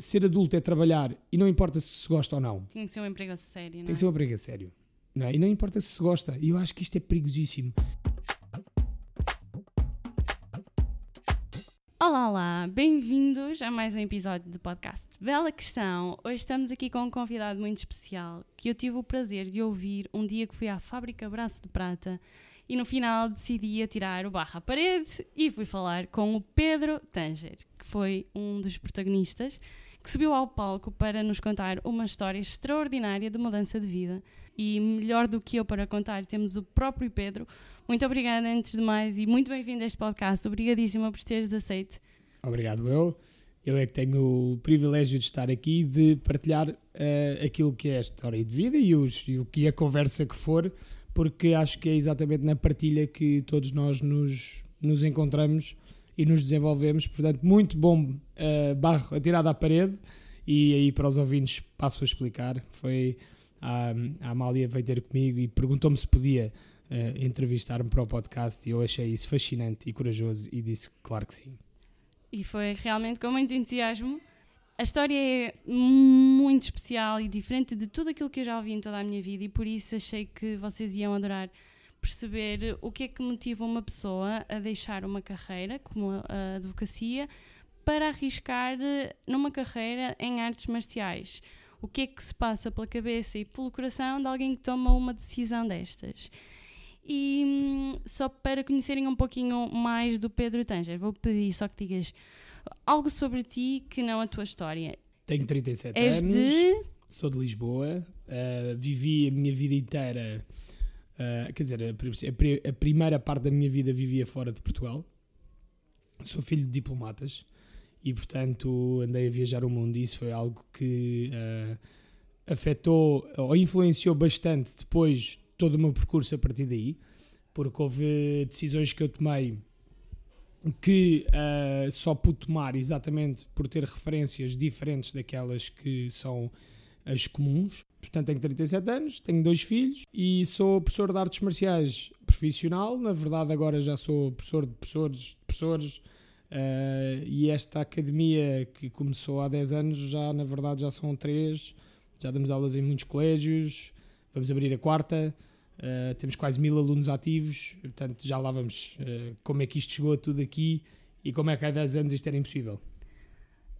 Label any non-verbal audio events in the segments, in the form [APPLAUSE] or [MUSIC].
ser adulto é trabalhar e não importa se se gosta ou não. Tinha que ser um emprego a sério, não Tem é? que ser um emprego a sério. Não é? E não importa se se gosta. E eu acho que isto é perigosíssimo. Olá, olá, bem-vindos a mais um episódio do podcast Bela Questão. Hoje estamos aqui com um convidado muito especial que eu tive o prazer de ouvir um dia que fui à fábrica Braço de Prata e no final decidi atirar o barro à parede e fui falar com o Pedro Tanger, que foi um dos protagonistas, que subiu ao palco para nos contar uma história extraordinária de mudança de vida. E melhor do que eu para contar, temos o próprio Pedro. Muito obrigada, antes de mais, e muito bem-vindo a este podcast. Obrigadíssima por teres aceito. Obrigado, eu. Eu é que tenho o privilégio de estar aqui, de partilhar eh, aquilo que é a história de vida e, e o que a conversa que for, porque acho que é exatamente na partilha que todos nós nos, nos encontramos e nos desenvolvemos. Portanto, muito bom eh, barro atirado à parede. E aí, para os ouvintes, passo a explicar. Foi a, a Amália veio ter comigo e perguntou-me se podia eh, entrevistar-me para o podcast. E eu achei isso fascinante e corajoso e disse claro que sim. E foi realmente com muito entusiasmo. A história é muito especial e diferente de tudo aquilo que eu já ouvi em toda a minha vida, e por isso achei que vocês iam adorar perceber o que é que motiva uma pessoa a deixar uma carreira, como a advocacia, para arriscar eh, numa carreira em artes marciais. O que é que se passa pela cabeça e pelo coração de alguém que toma uma decisão destas? E hum, só para conhecerem um pouquinho mais do Pedro Tanger, vou pedir só que digas algo sobre ti que não a tua história. Tenho 37 És anos, de. sou de Lisboa, uh, vivi a minha vida inteira, uh, quer dizer, a, a pri- a primeira parte da minha vida vivia fora de Portugal. Sou filho de diplomatas e, portanto, andei a viajar o mundo isso foi algo que uh, afetou ou influenciou bastante depois todo o meu percurso a partir daí, porque houve decisões que eu tomei que uh, só pude tomar exatamente por ter referências diferentes daquelas que são as comuns. Portanto, tenho 37 anos, tenho dois filhos e sou professor de artes marciais profissional. Na verdade, agora já sou professor de professores, de professores. uh, e esta academia que começou há 10 anos, já na verdade já são três. Já damos aulas em muitos colégios. Vamos abrir a quarta. Uh, temos quase mil alunos ativos, portanto já lá vamos uh, como é que isto chegou tudo aqui e como é que há 10 anos isto era impossível.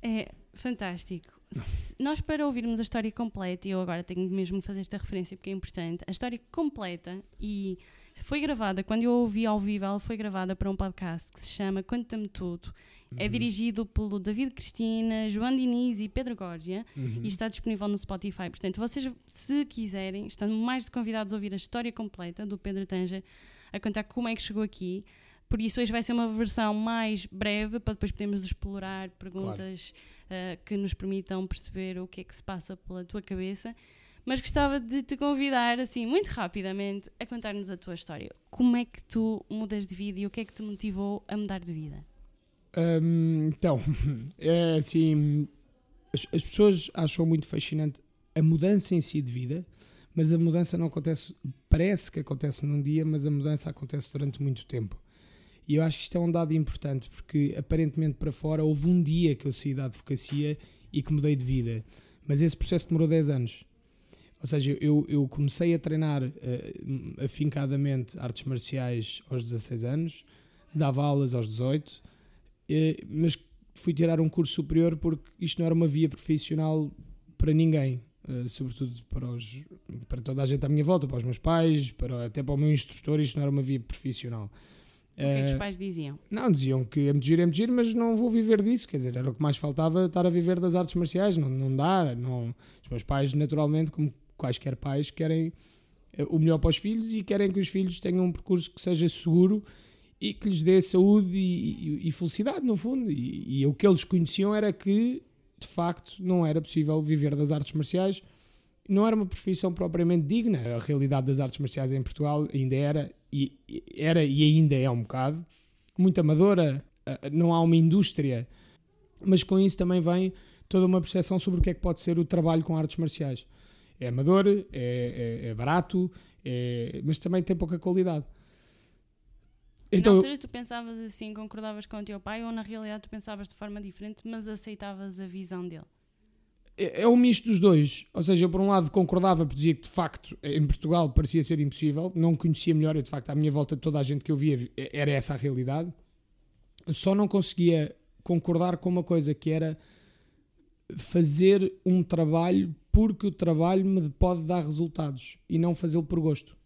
É fantástico. Se- nós, para ouvirmos a história completa, e eu agora tenho mesmo que fazer esta referência porque é importante, a história completa e foi gravada, quando eu a ouvi ao vivo, ela foi gravada para um podcast que se chama Conta-me Tudo. É Uhum. dirigido pelo David Cristina, João Diniz e Pedro Górgia. Uhum. e está disponível no Spotify. Portanto, vocês, se quiserem, estão mais de convidados a ouvir a história completa do Pedro Tanger, a contar como é que chegou aqui. Por isso, hoje vai ser uma versão mais breve, para depois podermos explorar perguntas ah, que nos permitam perceber o que é que se passa pela tua cabeça. Mas gostava de te convidar, assim, muito rapidamente, a contar-nos a tua história. Como é que tu mudas de vida e o que é que te motivou a mudar de vida? Hum, então, [LAUGHS] é assim, as, as pessoas acham muito fascinante a mudança em si de vida, mas a mudança não acontece, parece que acontece num dia, mas a mudança acontece durante muito tempo. E eu acho que isto é um dado importante, porque aparentemente para fora houve um dia que eu saí da advocacia e que mudei de vida, mas esse processo demorou 10 anos. Ou seja, eu, eu comecei a treinar eh, afincadamente artes marciais aos 16 anos, dava aulas aos 18, eh, mas fui tirar um curso superior porque isto não era uma via profissional para ninguém, eh, sobretudo para, os, para toda a gente à minha volta, para os meus pais, para, até para o meu instrutor, isto não era uma via profissional. O que é que os pais diziam? não, diziam que é muito giro, é muito giro, mas não vou viver disso. Quer dizer, era o que mais faltava estar a viver das artes marciais. Não, não dá. Não. Os meus pais, naturalmente, como quaisquer pais, querem eh, o melhor para os filhos e querem que os filhos tenham um percurso que seja seguro e que lhes dê saúde e, e- e felicidade, no fundo. E, e o que eles conheciam era que, de facto, não era possível viver das artes marciais. Não era uma profissão propriamente digna. A realidade das artes marciais em Portugal ainda era e, era e ainda é um bocado muito amadora. Não há uma indústria, mas com isso também vem toda uma percepção sobre o que é que pode ser o trabalho com artes marciais. É amador, é, é- é barato, é- mas também tem pouca qualidade. na Então, eu- altura tu pensavas assim, concordavas com o teu pai ou na realidade tu pensavas de forma diferente, mas aceitavas a visão dele? é, é um misto dos dois. Ou seja, eu por um lado concordava, porque dizia que de facto em Portugal parecia ser impossível, não conhecia melhor, e de facto à minha volta toda a gente que eu via era essa a realidade. Só não conseguia concordar com uma coisa que era fazer um trabalho porque o trabalho me pode dar resultados e não fazê-lo por gosto.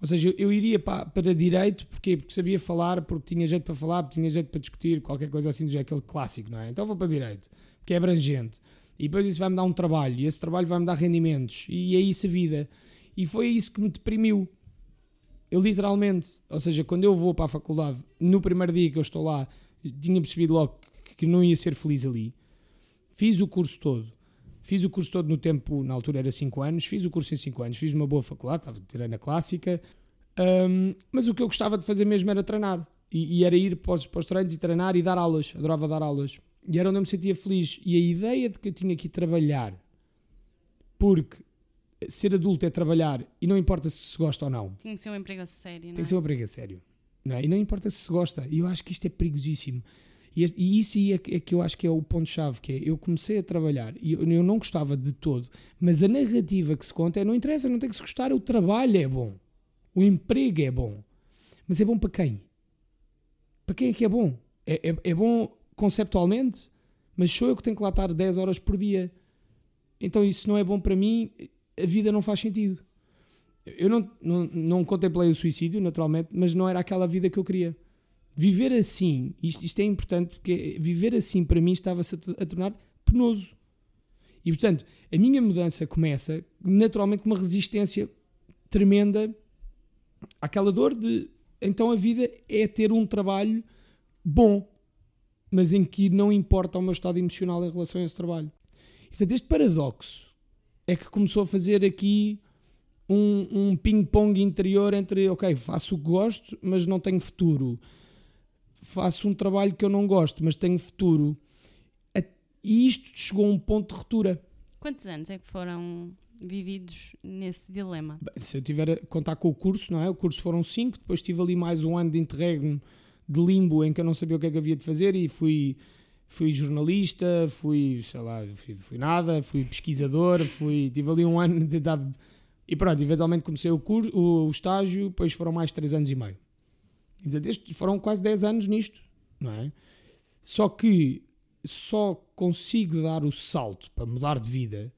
Ou seja, eu iria para, para direito porque sabia falar, porque tinha jeito para falar, porque tinha jeito para discutir, qualquer coisa assim, já aquele clássico, não é? Então vou para direito, porque é abrangente. E depois isso vai-me dar um trabalho, e esse trabalho vai-me dar rendimentos, e é isso a vida. E foi isso que me deprimiu. Eu literalmente, ou seja, quando eu vou para a faculdade, no primeiro dia que eu estou lá, tinha percebido logo que não ia ser feliz ali. Fiz o curso todo. Fiz o curso todo no tempo, na altura era 5 anos, fiz o curso em 5 anos, fiz uma boa faculdade, estava tirando a clássica, um, mas o que eu gostava de fazer mesmo era treinar. E, e era ir para os, para os, treinos e treinar e dar aulas, adorava dar aulas. E era onde eu me sentia feliz. E a ideia de que eu tinha que ir trabalhar, porque ser adulto é trabalhar e não importa se se gosta ou não. Tem que ser um emprego a sério, não Tem que ser um emprego a sério. Não é? E não importa se se gosta. E eu acho que isto é perigosíssimo. E, e isso é, é, que eu acho que é o ponto-chave, que é, eu comecei a trabalhar e eu, eu, não gostava de todo, mas a narrativa que se conta é, não interessa, não tem que se gostar, o trabalho é bom, o emprego é bom. Mas é bom para quem? Para quem é que é bom? É, é, é bom conceptualmente, mas sou eu que tenho que lá estar 10 horas por dia. Então isso não é bom para mim, a vida não faz sentido. Eu não, não, não contemplei o suicídio, naturalmente, mas não era aquela vida que eu queria. Viver assim, isto, isto é importante porque viver assim para mim estava-se a, a tornar penoso. E portanto, a minha mudança começa naturalmente com uma resistência tremenda àquela dor de então a vida é ter um trabalho bom, mas em que não importa o meu estado emocional em relação a esse trabalho. E, portanto, este paradoxo é que começou a fazer aqui um, um ping-pong interior entre, ok, faço o que gosto, mas não tenho futuro faço um trabalho que eu não gosto, mas tenho futuro. E isto chegou a um ponto de ruptura. Quantos anos é que foram vividos nesse dilema? Bem, se eu tiver a contar com o curso, não é? O curso foram cinco, depois tive ali mais um ano de interregno de limbo em que eu não sabia o que é que havia de fazer e fui fui jornalista, fui, sei lá, fui, fui nada, fui pesquisador, fui, tive ali um ano de dar e pronto, eventualmente comecei o curso, o, o estágio, depois foram mais três anos e meio. Foram quase 10 anos nisto, não é? Só que só consigo dar o salto para mudar de vida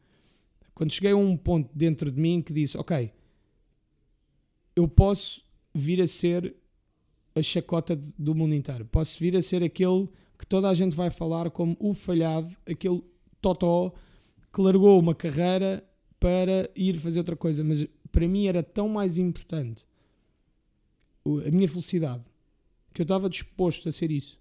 quando cheguei a um ponto dentro de mim que disse: Ok, eu posso vir a ser a chacota do mundo inteiro, posso vir a ser aquele que toda a gente vai falar como o falhado, aquele totó que largou uma carreira para ir fazer outra coisa, mas para mim era tão mais importante a minha felicidade, que eu estava disposto a ser isso.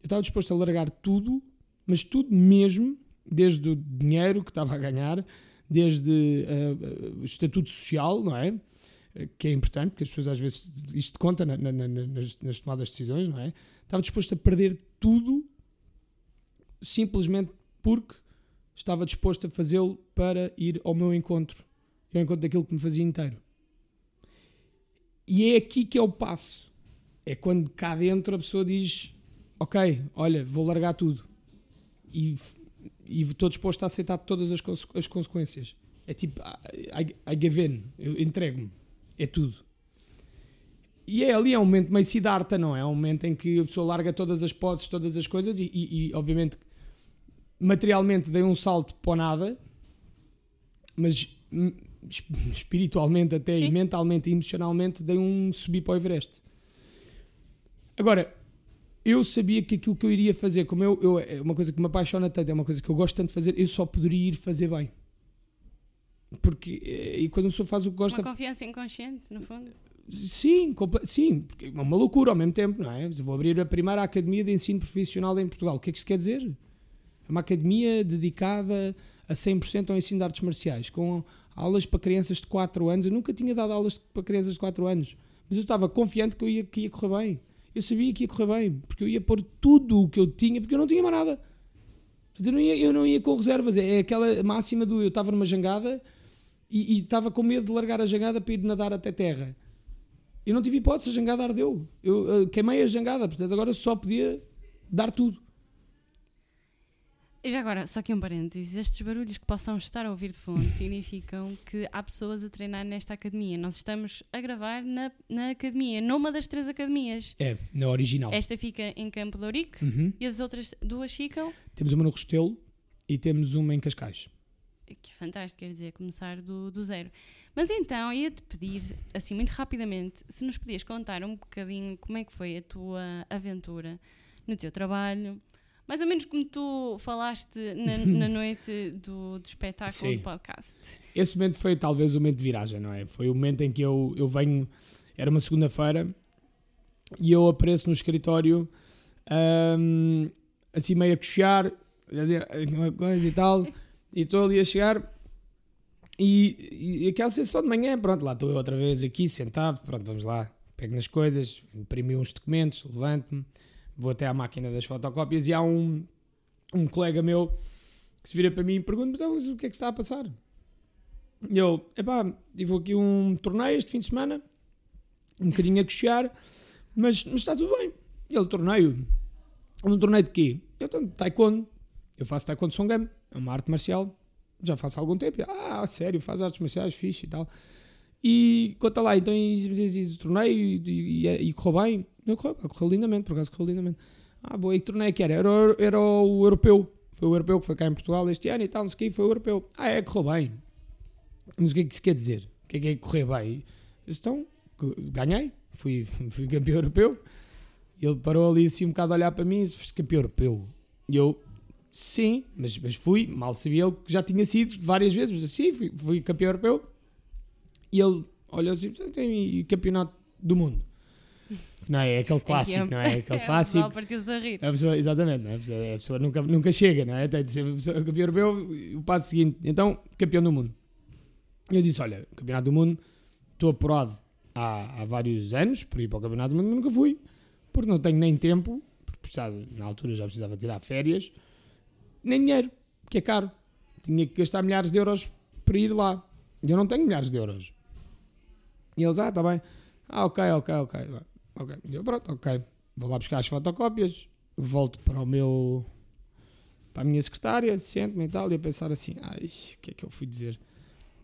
Eu estava disposto a largar tudo, mas tudo mesmo, desde o dinheiro que estava a ganhar, desde uh, o estatuto social, não é? Que é importante, porque as pessoas às vezes isto conta na, na, na, nas, nas, tomadas de decisões, não é? Estava disposto a perder tudo simplesmente porque estava disposto a fazê-lo para ir ao meu encontro, ao encontro daquilo que me fazia inteiro. E é aqui que é o passo. É quando cá dentro a pessoa diz: Ok, olha, vou largar tudo. E, e estou disposto a aceitar todas as, as consequências. É tipo, I, I give in, eu entrego-me. É tudo. E é ali é um momento meio Siddhartha, não é? É um momento em que a pessoa larga todas as posses, todas as coisas e, e, e obviamente, materialmente dei um salto para nada, mas espiritualmente até Sim. e mentalmente e emocionalmente dei um subir para o Everest. Agora, eu sabia que aquilo que eu iria fazer, como eu, eu é uma coisa que me apaixona tanto, é uma coisa que eu gosto tanto de fazer, eu só poderia ir fazer bem. Porque, eh, e quando a pessoa faz o que gosta. Uma confiança inconsciente, no fundo. Sim, sim, porque é uma loucura ao mesmo tempo, não é? Vou abrir a primeira academia de ensino profissional em Portugal. O que é que isso quer dizer? É uma academia dedicada a 100% ao ensino de artes marciais, com aulas para crianças de 4 anos. Eu nunca tinha dado aulas para crianças de 4 anos, mas eu estava confiante que, eu ia, que ia correr bem. Eu sabia que ia correr bem, porque eu ia pôr tudo o que eu tinha, porque eu não tinha mais nada. Eu não ia, eu não ia com reservas. É aquela máxima do eu estava numa jangada e, e estava com medo de largar a jangada para ir nadar até terra. Eu não tive hipótese, a jangada ardeu. Eu, eu queimei a jangada, portanto agora só podia dar tudo. E já agora, só aqui um parênteses, estes barulhos que possam estar a ouvir de fundo [LAUGHS] significam que há pessoas a treinar nesta academia. Nós estamos a gravar na, na academia, numa das três academias. É, na original. Esta fica em Campo de Ourique Uhum. e as outras duas ficam. Temos uma no Restelo e temos uma em Cascais. Que fantástico, quer dizer, começar do, do zero. Mas então, ia-te pedir, assim, muito rapidamente, se nos podias contar um bocadinho como é que foi a tua aventura no teu trabalho, mais ou menos como tu falaste na, [LAUGHS] na noite do, do espetáculo Sim. do podcast. Esse momento foi talvez o momento de viragem, não é? Foi o momento em que eu, eu venho. Era uma segunda-feira e eu apareço no escritório, ahm, assim meio a dizer uma coisa e tal, e estou ali a chegar. E, e aquela sessão de manhã, pronto, lá estou eu outra vez aqui sentado, pronto, vamos lá, pego nas coisas, imprimi uns documentos, levanto-me, vou até à máquina das fotocópias e há um, um colega meu que se vira para mim e pergunta-me então, o que é que está a passar? E eu, epá, tive aqui um torneio este fim de semana, um bocadinho a coxear, mas, mas está tudo bem. Ele, torneio? Um torneio de quê? Eu tenho taekwondo. Eu faço taekwondo songam, é uma arte marcial. Já faço há algum tempo. Ah, sério, faz artes marciais, fixe e tal. E conta lá, então, e, e, e, torneio e, e, e correu bem? Não correu, correu lindamente, por acaso correu lindamente. Ah, boa, e que torneio que era? Era, era o europeu. Foi o europeu que foi cá em Portugal este ano e tal, não sei o quê, foi o europeu. Ah, é, correu bem. Mas o que é que isso quer dizer? O que é que é correr bem? Então, ganhei, fui, [LAUGHS] fui campeão europeu. Ele parou ali assim um bocado a olhar para mim e disse, foste campeão europeu. E eu, sim, mas, mas fui, mal sabia ele que já tinha sido várias vezes, mas sim, fui, fui campeão europeu. E ele olhou assim, tem campeonato do mundo. Não é, é aquele clássico, não é? Aquele [LAUGHS] clássico. Mal partiu-se a rir. A pessoa, exatamente, não é? a pessoa, a pessoa nunca, nunca chega, não é? Tem de ser a pessoa- campeão europeu, o passo seguinte, então, campeão do mundo. E eu disse: Olha, campeonato do mundo, estou apurado há, há vários anos para ir para o campeonato do mundo, mas nunca fui, porque não tenho nem tempo, porque precisava, na altura já precisava tirar férias, nem dinheiro, que é caro. Tinha que gastar milhares de euros para ir lá. E eu não tenho milhares de euros. E eles, ah, está bem. Ah, ok, ok, ok. Ok. Eu, pronto, ok. Vou lá buscar as fotocópias, volto para o meu. para a minha secretária, sento-me e tal, e a pensar assim: ai, o que é que eu fui dizer?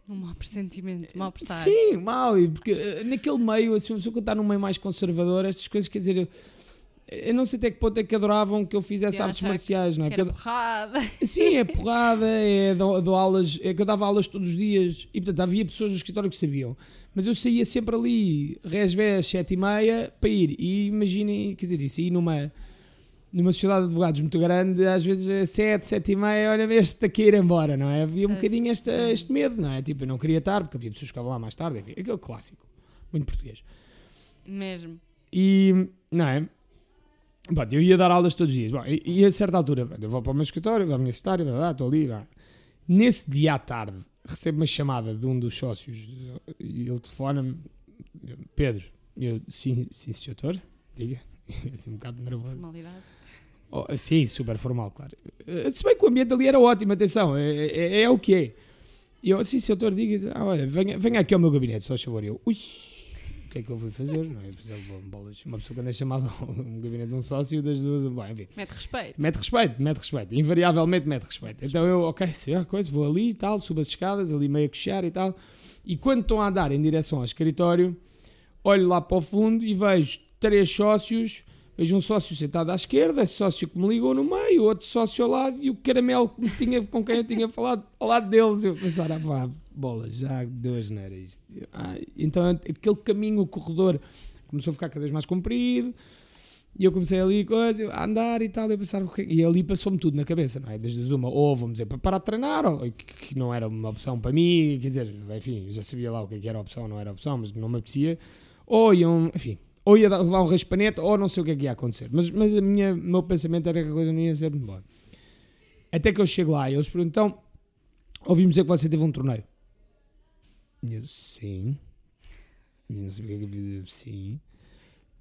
Um mau pressentimento, mau prestar. Sim, mal, e porque eh, naquele meio, assim, uma pessoa que está num meio mais conservador, estas coisas, quer dizer, eu, eu não sei até que ponto é que adoravam que eu fizesse artes marciais, não é? Que era porrada. [LAUGHS] Sim, é [LAUGHS] porrada, é dou, dou aulas, é que eu dava aulas todos os dias e portanto havia pessoas no escritório que sabiam, mas eu saía sempre ali, resvés, sete e meia, para ir. E imaginem, quer dizer, isso aí numa, numa sociedade de advogados muito grande, às vezes é sete, sete e meia, olha, este daqui a ir embora, não é? Havia um Ah, bocadinho este, este medo, não é? Tipo, eu não queria estar, porque havia pessoas que ficavam lá mais tarde, enfim, aquele clássico, muito português. Mesmo. E, não é? Pronto, eu ia dar aulas todos os dias. Bom, e, e a certa altura, pronto, eu vou para o meu escritório, vou à minha secretária, blá, blá, estou ali. blá. Nesse dia à tarde, recebo uma chamada de um dos sócios e ele telefona-me: Pedro, eu, sim, sim, senhor doutor, diga. [LAUGHS] Assim, um bocado nervoso. Formalidade. Oh, sim, super formal, claro. Eh, Se bem que o ambiente ali era ótimo, atenção, é, é, é o que é. E eu, sim, senhor doutor, diga, ah, olha, venha, venha aqui ao meu gabinete, só favor. Eu, ui, que é que eu fui fazer? Não é? Bolas, uma pessoa quando é chamada [LAUGHS] a um gabinete de um sócio, das duas, bom, enfim. Mete respeito. Mete respeito, mete respeito. Invariavelmente mete respeito. Então eu, ok, se é a coisa, vou ali e tal, subo as escadas, ali meio a coxear e tal. E quando estão a andar em direção ao escritório, olho lá para o fundo e vejo três sócios. Vejo um sócio sentado à esquerda, sócio que me ligou no meio, outro sócio ao lado e o caramelo que tinha, com quem eu tinha falado ao lado deles. Eu pensar, ah, pá, bola, já deu a geneira isto. Ah, então aquele caminho, o corredor, começou a ficar cada vez mais comprido. E eu comecei ali a andar e tal, e pensar, quê? e ali passou-me tudo na cabeça, não é? Desde uma, ou vamos dizer, para parar de treinar, ou que, que não era uma opção para mim, quer dizer, enfim, já sabia lá o que é era opção, não era opção, mas não me apetecia, ou iam, enfim, ou ia levar um raspanete, ou não sei o que é que ia acontecer. Mas, mas a minha, o meu pensamento era que a coisa não ia ser muito boa. Até que eu chego lá e eles perguntam, então, ouvimos dizer que você teve um torneio. E eu, sim. E não sabia o que é que eu ia dizer, sim.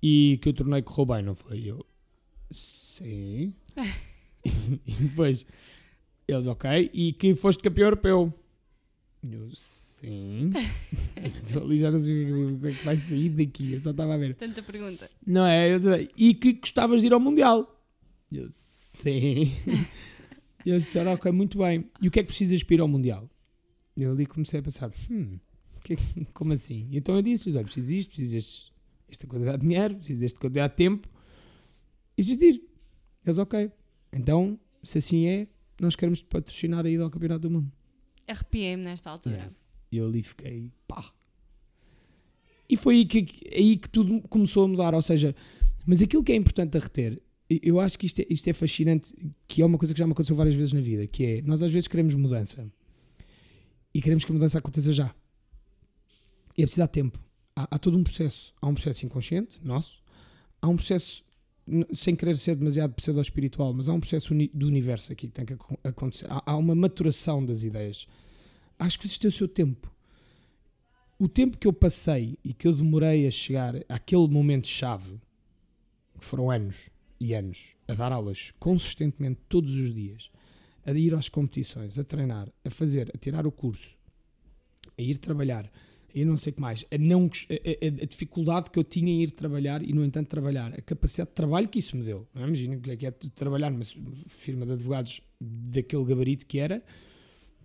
E que o torneio correu bem, não foi? Eu, sim. [LAUGHS] e depois, eles, ok. E que foste campeão europeu. E Eu, sim. Eu ali já não sei o que é que- é vai sair daqui. Eu só estava a ver. Tanta pergunta. Não é? Eu sei. E que gostavas de ir ao Mundial. Eu, sim. E [LAUGHS] eu disse, ok, muito bem. E o que é que precisas para ir ao Mundial? Eu ali comecei a pensar, hum, que, como assim? Então eu disse-lhes, olha, preciso disto, preciso deste, desta quantidade de dinheiro, preciso desta quantidade de tempo. E preciso de ir. Eles, ok. Então, se assim é, nós queremos patrocinar a ida ao Campeonato do Mundo. Arrepiei-me nesta altura. É. E eu ali fiquei, pá. E foi aí que, aí que tudo começou a mudar. Ou seja, mas aquilo que é importante a reter, eu acho que isto é, isto é fascinante, que é uma coisa que já me aconteceu várias vezes na vida, que é, nós às vezes queremos mudança. E queremos que a mudança aconteça já. E é preciso dar tempo. Há, há todo um processo. Há um processo inconsciente, nosso. Há um processo sem querer ser demasiado pseudo-espiritual, mas há um processo uni do universo aqui que tem que acontecer. Há, há, uma maturação das ideias. Acho que existe o seu tempo. O tempo que eu passei e que eu demorei a chegar àquele momento-chave, que foram anos e anos, a dar aulas consistentemente todos os dias, a ir às competições, a treinar, a fazer, a tirar o curso, a ir trabalhar, e não sei o que mais, a, não, a, a, a, dificuldade que eu tinha em ir trabalhar e, no entanto, trabalhar, a capacidade de trabalho que isso me deu. Não é? Imagina que é, que é trabalhar numa firma de advogados daquele gabarito que era,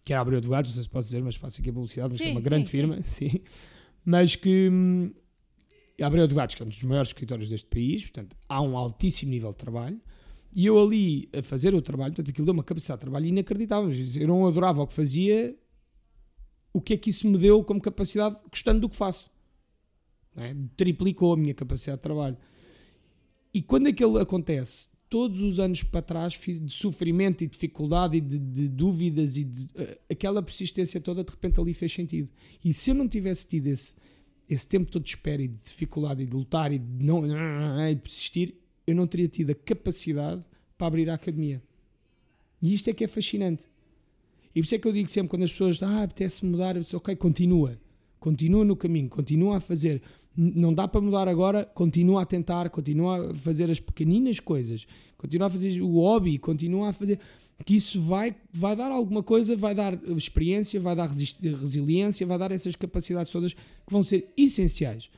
que era abrir advogados, não sei se posso dizer, mas faço aqui a publicidade, mas sim, é uma sim, grande sim. firma, [LAUGHS] sim. mas que hum, abriu advogados, que é um dos maiores escritórios deste país, portanto, há um altíssimo nível de trabalho. E eu ali a fazer o trabalho, portanto, aquilo deu uma capacidade de trabalho inacreditável. Eu não adorava o que fazia, o que é que isso me deu como capacidade, gostando do que faço. É? Triplicou a minha capacidade de trabalho. E quando aquilo acontece, todos os anos para trás, de sofrimento e dificuldade e de, de dúvidas e de, uh, aquela persistência toda, de repente ali fez sentido. E se eu não tivesse tido esse, esse tempo todo de espera e de dificuldade e de lutar e de, não, e de persistir, eu não teria tido a capacidade para abrir a academia. E isto é que é fascinante. E por isso é que eu digo sempre quando as pessoas ah, apetece mudar, eu disse, ok, continua. Continua no caminho, continua a fazer. Não dá para mudar agora, continua a tentar, continua a fazer as pequeninas coisas, continua a fazer o hobby, continua a fazer. Que isso vai, vai dar alguma coisa, vai dar experiência, vai dar resiliência, vai dar essas capacidades todas que vão ser essenciais.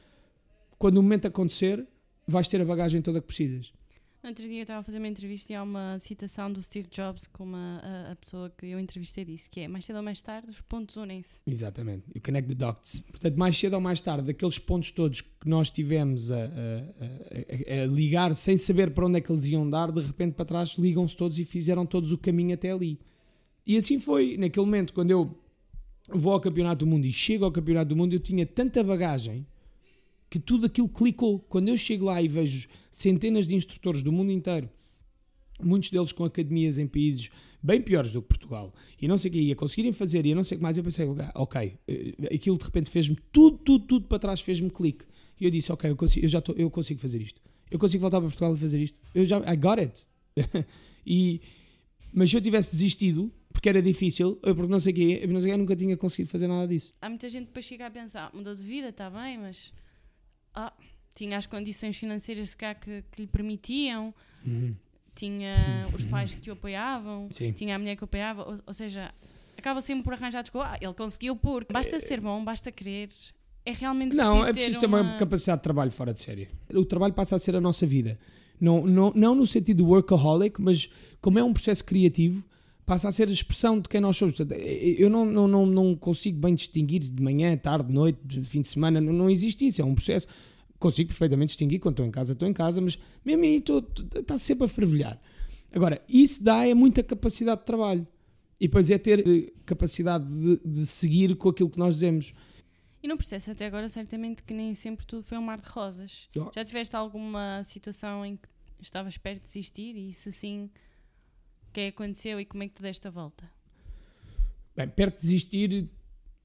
Quando o momento acontecer, vais ter a bagagem toda que precisas. No outro dia estava a fazer uma entrevista e há uma citação do Steve Jobs com uma, a, a pessoa que eu entrevistei disse que é mais cedo ou mais tarde os pontos unem-se. Exatamente. You connect the dots. Portanto, mais cedo ou mais tarde, aqueles pontos todos que nós tivemos a, a, a, a ligar sem saber para onde é que eles iam dar, de repente para trás ligam-se todos e fizeram todos o caminho até ali. E assim foi. Naquele momento, quando eu vou ao Campeonato do Mundo e chego ao Campeonato do Mundo, eu tinha tanta bagagem que tudo aquilo clicou. Quando eu chego lá e vejo centenas de instrutores do mundo inteiro, muitos deles com academias em países bem piores do que Portugal, e não sei o que, ia conseguirem fazer, e eu não sei o que mais, eu pensei, ok, eh, aquilo de repente fez-me tudo, tudo, tudo para trás, fez-me clique. E eu disse, ok, eu, consigo, eu já tô, eu consigo fazer isto. Eu consigo voltar para Portugal e fazer isto. Eu já, I got it. [LAUGHS] e, mas se eu tivesse desistido, porque era difícil, eu porque não sei o quê, não sei eu nunca tinha conseguido fazer nada disso. Há muita gente que depois chega a pensar, mudou de vida, está bem, mas ah, tinha as condições financeiras cá que, que lhe permitiam, uhum. tinha [LAUGHS] os pais que o apoiavam, Sim. tinha a mulher que o apoiava, ou, ou seja, acaba sempre por arranjar desculpa. Ah, ele conseguiu por. Basta é... ser bom, basta querer. É realmente Não, é preciso ter uma... uma capacidade de trabalho fora de série. O trabalho passa a ser a nossa vida. Não, não, não no sentido workaholic, mas como é um processo criativo, passa a ser a expressão de quem nós somos. Eu não, não, não, não consigo bem distinguir de manhã, tarde, noite, fim de semana, não, não existe isso, é um processo. Consigo perfeitamente distinguir quando estou em casa, estou em casa, mas mesmo aí está sempre a fervilhar. Agora, isso dá é muita capacidade de trabalho. E depois é ter eh, capacidade de, de seguir com aquilo que nós dizemos. E no processo até agora, certamente que nem sempre tudo foi um mar de rosas. Oh. Já tiveste alguma situação em que estavas perto de desistir e se sim, o que é que aconteceu e como é que tu deste a volta? Bem, perto de desistir,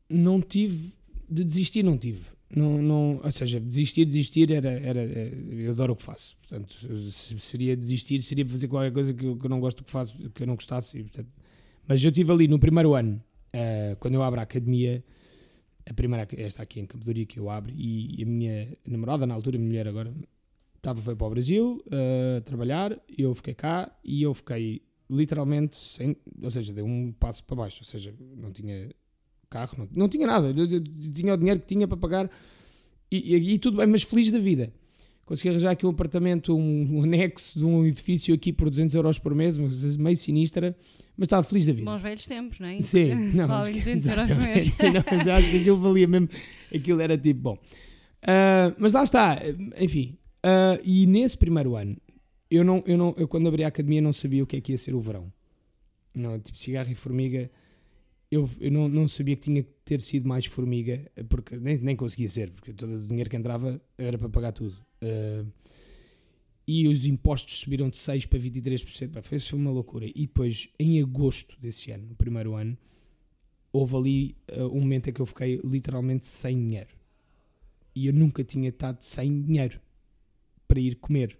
não tive. De desistir, não tive. Não, não, ou seja, desistir, desistir era, era, Eu adoro o que faço. Portanto, se seria desistir, seria fazer qualquer coisa que eu, que eu não gosto que faço, que eu não gostasse. Portanto, mas eu tive ali no primeiro ano, uh, quando eu abro a academia, a primeira, esta aqui em Campo que eu abro, e, e a minha namorada, na altura, minha mulher agora, estava, foi para o Brasil uh, trabalhar, eu fiquei cá e eu fiquei literalmente sem, ou seja, dei um passo para baixo, ou seja, não tinha carro, não, não tinha nada, eu, eu, tinha o dinheiro que tinha para pagar e, e, e, tudo bem, mas feliz da vida. consegui arranjar aqui um apartamento, um, um anexo de um edifício aqui por 200 euros por mês, meio sinistra, mas estava feliz da vida. Bons velhos tempos, não é? Sim, não, mas- 200 euros por mês. Não, mas eu acho que aquilo valia mesmo, aquilo era tipo, bom. Ah, mas lá está, enfim, ah, e nesse primeiro ano, eu, não, eu, não, eu quando abri a academia não sabia o que é que ia ser o verão. Não, tipo cigarro e formiga, eu, eu não, não sabia que tinha que ter sido mais formiga, porque nem, nem conseguia ser, porque todo o dinheiro que entrava era para pagar tudo. Ah, e os impostos subiram de 6% para 23%. Pá, foi, foi uma loucura. E depois, em agosto desse ano, no primeiro ano, houve ali ah, um momento em que eu fiquei literalmente sem dinheiro. E eu nunca tinha estado sem dinheiro para ir comer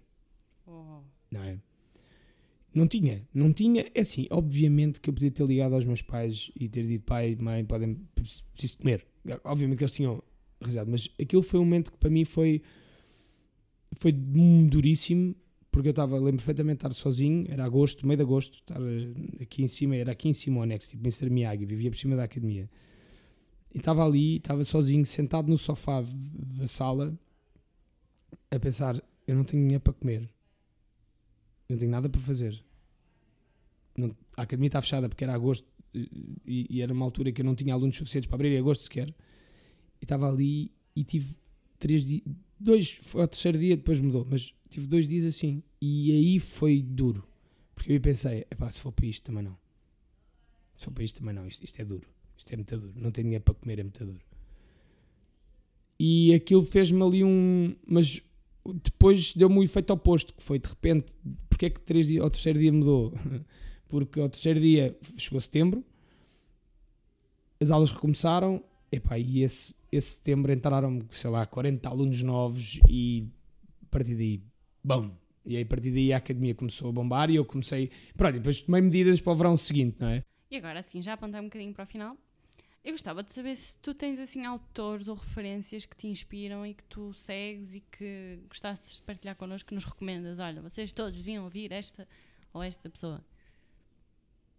Oh. não é? Não tinha, não tinha. É assim, obviamente que eu podia ter ligado aos meus pais e ter dito, pai, mãe, podem, preciso comer. Obviamente que eles tinham arranjado, mas aquilo foi um momento que para mim foi, foi duríssimo, porque eu estava, lembro perfeitamente de estar sozinho, era agosto, meio de agosto, estar eh, aqui em cima, era aqui em cima o anexo, tipo Mr. Miyagi, vivia por cima da academia. E estava ali, estava sozinho, sentado no sofá da sala, a pensar, eu não tenho dinheiro para comer. Não tenho nada para fazer. Não- a academia está fechada porque era agosto e, e era uma altura que eu não tinha alunos suficientes para abrir em agosto sequer. E estava ali e tive três dias, dois, foi ao terceiro dia, depois mudou, mas tive dois dias assim. E aí foi duro. Porque eu pensei, se for para isto também não. Se for para isto também não, isto, isto é duro. Isto é muito duro. Não tenho dinheiro para comer, é muito duro. E aquilo fez-me ali um. Mas depois deu-me o efeito oposto, que foi de repente, porque é que três dias, ao terceiro dia mudou? [LAUGHS] Porque ao terceiro dia chegou setembro, as aulas recomeçaram, epá, e esse, esse setembro entraram, sei lá, 40 alunos novos e a partir daí, bom. E aí a partir daí a academia começou a bombar e eu comecei, pronto, depois tomei medidas para o verão seguinte, não é? E agora, assim, já apontei um bocadinho para o final. Eu gostava de saber se tu tens, assim, autores ou referências que te inspiram e que tu segues e que gostasses de partilhar connosco, que nos recomendas. Olha, vocês todos deviam ouvir esta ou esta pessoa.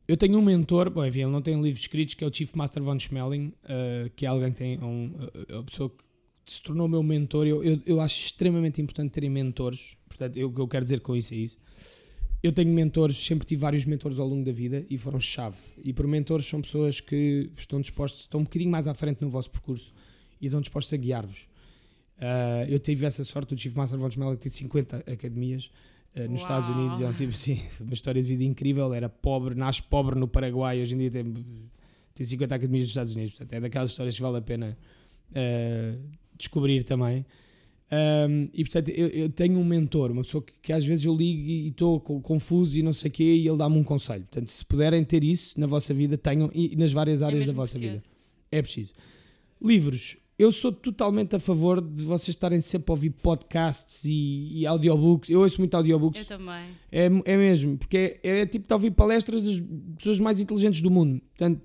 Eu tenho um mentor, bom, enfim, ele não tem livros escritos, que é o Chief Master von Schmeling, uh, que é alguém que tem um, uh, uma pessoa que se tornou meu mentor. Eu, eu, eu acho extremamente importante terem mentores. Portanto, o que eu quero dizer com isso é isso. Eu tenho mentores, sempre tive vários mentores ao longo da vida e foram chave. E por mentores são pessoas que estão dispostos, estão um bocadinho mais à frente no vosso percurso e estão dispostos a guiar-vos. Uh, eu tive essa sorte, o Chief Master von Schmeling tem 50 academias uh, nos Uau. Estados Unidos. É um tipo, [LAUGHS] sim, uma história de vida incrível. Era pobre, nasce pobre no Paraguai, hoje em dia tem, tem 50 academias nos Estados Unidos. Portanto, é daquelas histórias que vale a pena uh, descobrir também. Um, e portanto, eu, eu tenho um mentor, uma pessoa que, que às vezes eu ligo e estou co- confuso e não sei o quê, e ele dá-me um conselho. Portanto, se puderem ter isso na vossa vida, tenham e nas várias áreas é da vossa vida. É preciso. Livros. Eu sou totalmente a favor de vocês estarem sempre a ouvir podcasts e, e audiobooks. Eu ouço muito audiobooks. Eu também. É, é mesmo, porque é, é tipo de ouvir palestras das pessoas mais inteligentes do mundo. Portanto,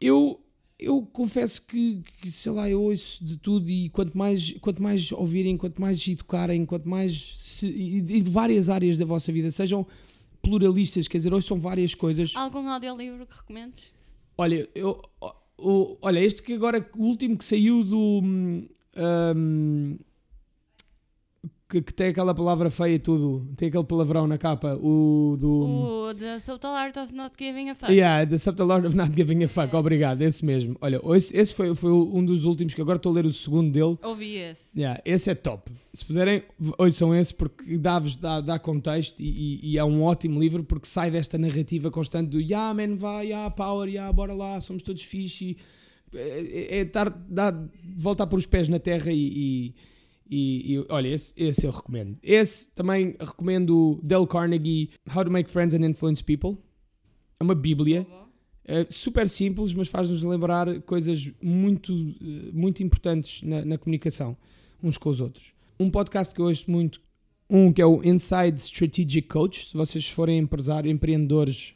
eu, eu confesso que, que, sei lá, eu ouço de tudo e quanto mais, quanto mais ouvirem, quanto mais educarem, quanto mais. Se, e, de várias áreas da vossa vida, sejam pluralistas, quer dizer, ouçam várias coisas. Algum audiolivro que recomendes? Olha, eu, olha, este que agora, o último que saiu do. hum, hum, que, que tem aquela palavra feia e tudo, tem aquele palavrão na capa, o do. O The Subtle Art of Not Giving a Fuck. Yeah, The Subtle Art of Not Giving a Fuck, obrigado, esse mesmo. Olha, esse, esse foi, foi um dos últimos que agora estou a ler o segundo dele. Ouvi esse. Yeah, esse é top. Se puderem, ouçam esse porque dá-vos dá, dá contexto e, e- e é um ótimo livro porque sai desta narrativa constante do yeah, man, vai, yeah, power, yeah, bora lá, somos todos fixe. e, É, é estar, dá, voltar por os pés na terra e. e- e- e, olha, esse, esse eu recomendo. Esse também recomendo o Dale Carnegie, How to Make Friends and Influence People. É uma bíblia. É super simples, mas faz-nos lembrar coisas muito, muito importantes na, na comunicação uns com os outros. Um podcast que eu ouço muito, um que é o Inside Strategic Coach. Se vocês forem empresários, empreendedores,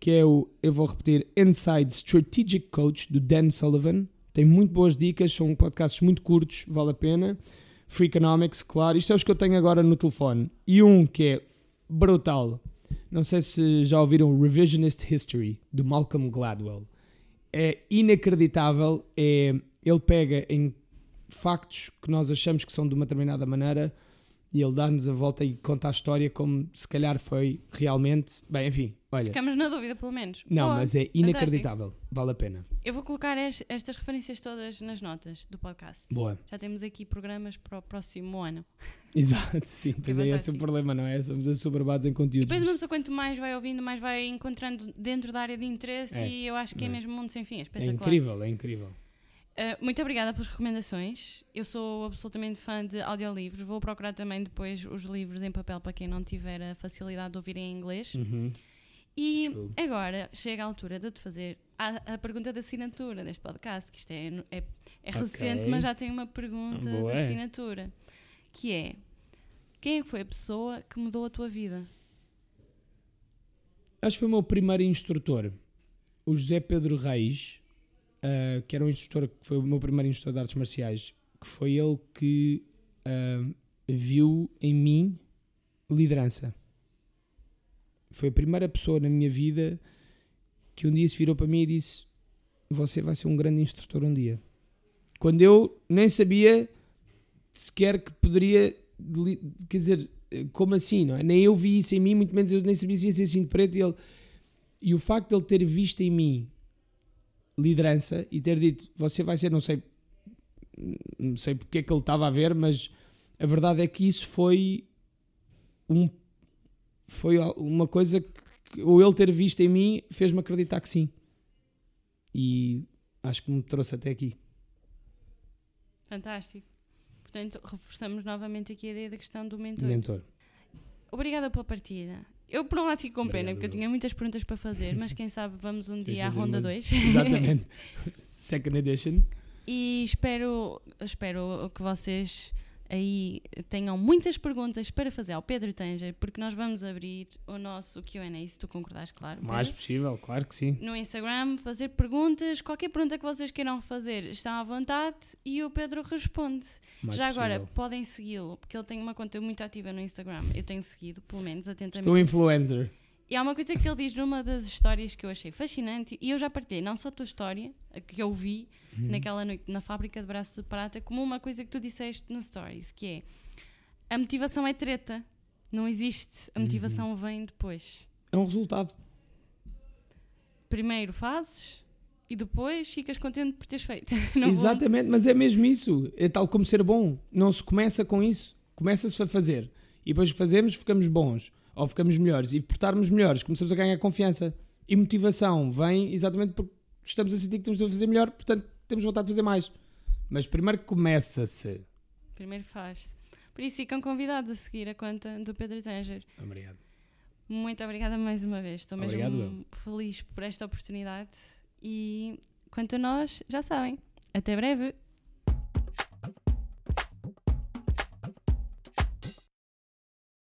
que é o, eu vou repetir, Inside Strategic Coach, do Dan Sullivan. Tem muito boas dicas, são podcasts muito curtos, vale a pena. Freakonomics, claro. Isto é os que eu tenho agora no telefone. E um que é brutal. Não sei se já ouviram Revisionist History, do Malcolm Gladwell. É inacreditável. É, ele pega em factos que nós achamos que são de uma determinada maneira e ele dá-nos a volta e conta a história como se calhar foi realmente. Bem, enfim, olha. Ficamos na dúvida, pelo menos. Não, mas é inacreditável. Vale a pena. Eu vou colocar es- estas referências todas nas notas do podcast. Boa. Já temos aqui programas para o próximo ano. [LAUGHS] Exato, sim. Pois é, esse é o fantástico. problema, não é? Somos assoberbados em conteúdos. depois, uma pessoa, quanto mais vai ouvindo, mais vai encontrando dentro da área de interesse É. e eu acho que é É. mesmo mundo sem fim. É É espetacular. incrível, é incrível. Uh, muito obrigada pelas recomendações. Eu sou absolutamente fã de audiolivros. Vou procurar também depois os livros em papel para quem não tiver a facilidade de ouvir em inglês. Uhum. E True. agora chega a altura de eu te fazer a, a pergunta de assinatura deste podcast, que isto é, é, é Ok. recente, mas já tem uma pergunta Boa. de assinatura, que é quem é que foi a pessoa que mudou a tua vida? Acho que foi o meu primeiro instrutor, o José Pedro Reis, ah, que era um instrutor, que foi o meu primeiro instrutor de artes marciais, que foi ele que ah, viu em mim liderança. Foi a primeira pessoa na minha vida que um dia se virou para mim e disse: Você vai ser um grande instrutor um dia. Quando eu nem sabia sequer que poderia, quer dizer, como assim, não é? Nem eu vi isso em mim, muito menos eu nem sabia se ia ser assim de preto. E, ele, e o facto de ele ter visto em mim liderança e ter dito, você vai ser, não sei, não sei porque é que ele estava a ver, mas a verdade é que isso foi um foi uma coisa que ou ele ter visto em mim fez-me acreditar que sim. E acho que me trouxe até aqui. Fantástico. Portanto, reforçamos novamente aqui a ideia da questão do mentor. Mentor. Obrigada pela partida. Eu, por um lado, fico com pena, porque eu tinha muitas perguntas para fazer, mas quem sabe vamos um [LAUGHS] dia à ronda umas- 2. [LAUGHS] Exatamente. Second edition. E espero, espero que vocês aí tenham muitas perguntas para fazer ao Pedro Tanger, porque nós vamos abrir o nosso QA, se tu concordares, claro. O mais Pedro. possível, claro que sim. No Instagram, fazer perguntas, qualquer pergunta que vocês queiram fazer, estão à vontade e o Pedro responde. Mais Já agora, possível. podem segui-lo, porque ele tem uma conta muito ativa no Instagram. Eu tenho seguido, pelo menos, atentamente. Estou influencer. E há uma coisa que ele diz numa das histórias que eu achei fascinante, e eu já partilhei não só a tua história, a que eu vi Uhum. naquela noite na fábrica de braço de prata, como uma coisa que tu disseste no Stories, que é a motivação é treta, não existe, a motivação vem depois. É um resultado. Primeiro fazes e depois ficas contente por teres feito. [LAUGHS] Não vou- Exatamente, mas é mesmo isso. É tal como ser bom. Não se começa com isso. Começa-se a fazer. E depois fazemos, ficamos bons. Ou ficamos melhores. E por estarmos melhores, começamos a ganhar confiança. E motivação vem exatamente porque estamos a sentir que estamos a fazer melhor, portanto temos vontade de fazer mais. Mas primeiro começa-se. Primeiro faz. Por isso ficam convidados a seguir a conta do Pedro Tanger. Obrigado. Muito obrigada mais uma vez. Estou mesmo Obrigado, feliz por esta oportunidade. E quanto a nós, já sabem. Até breve.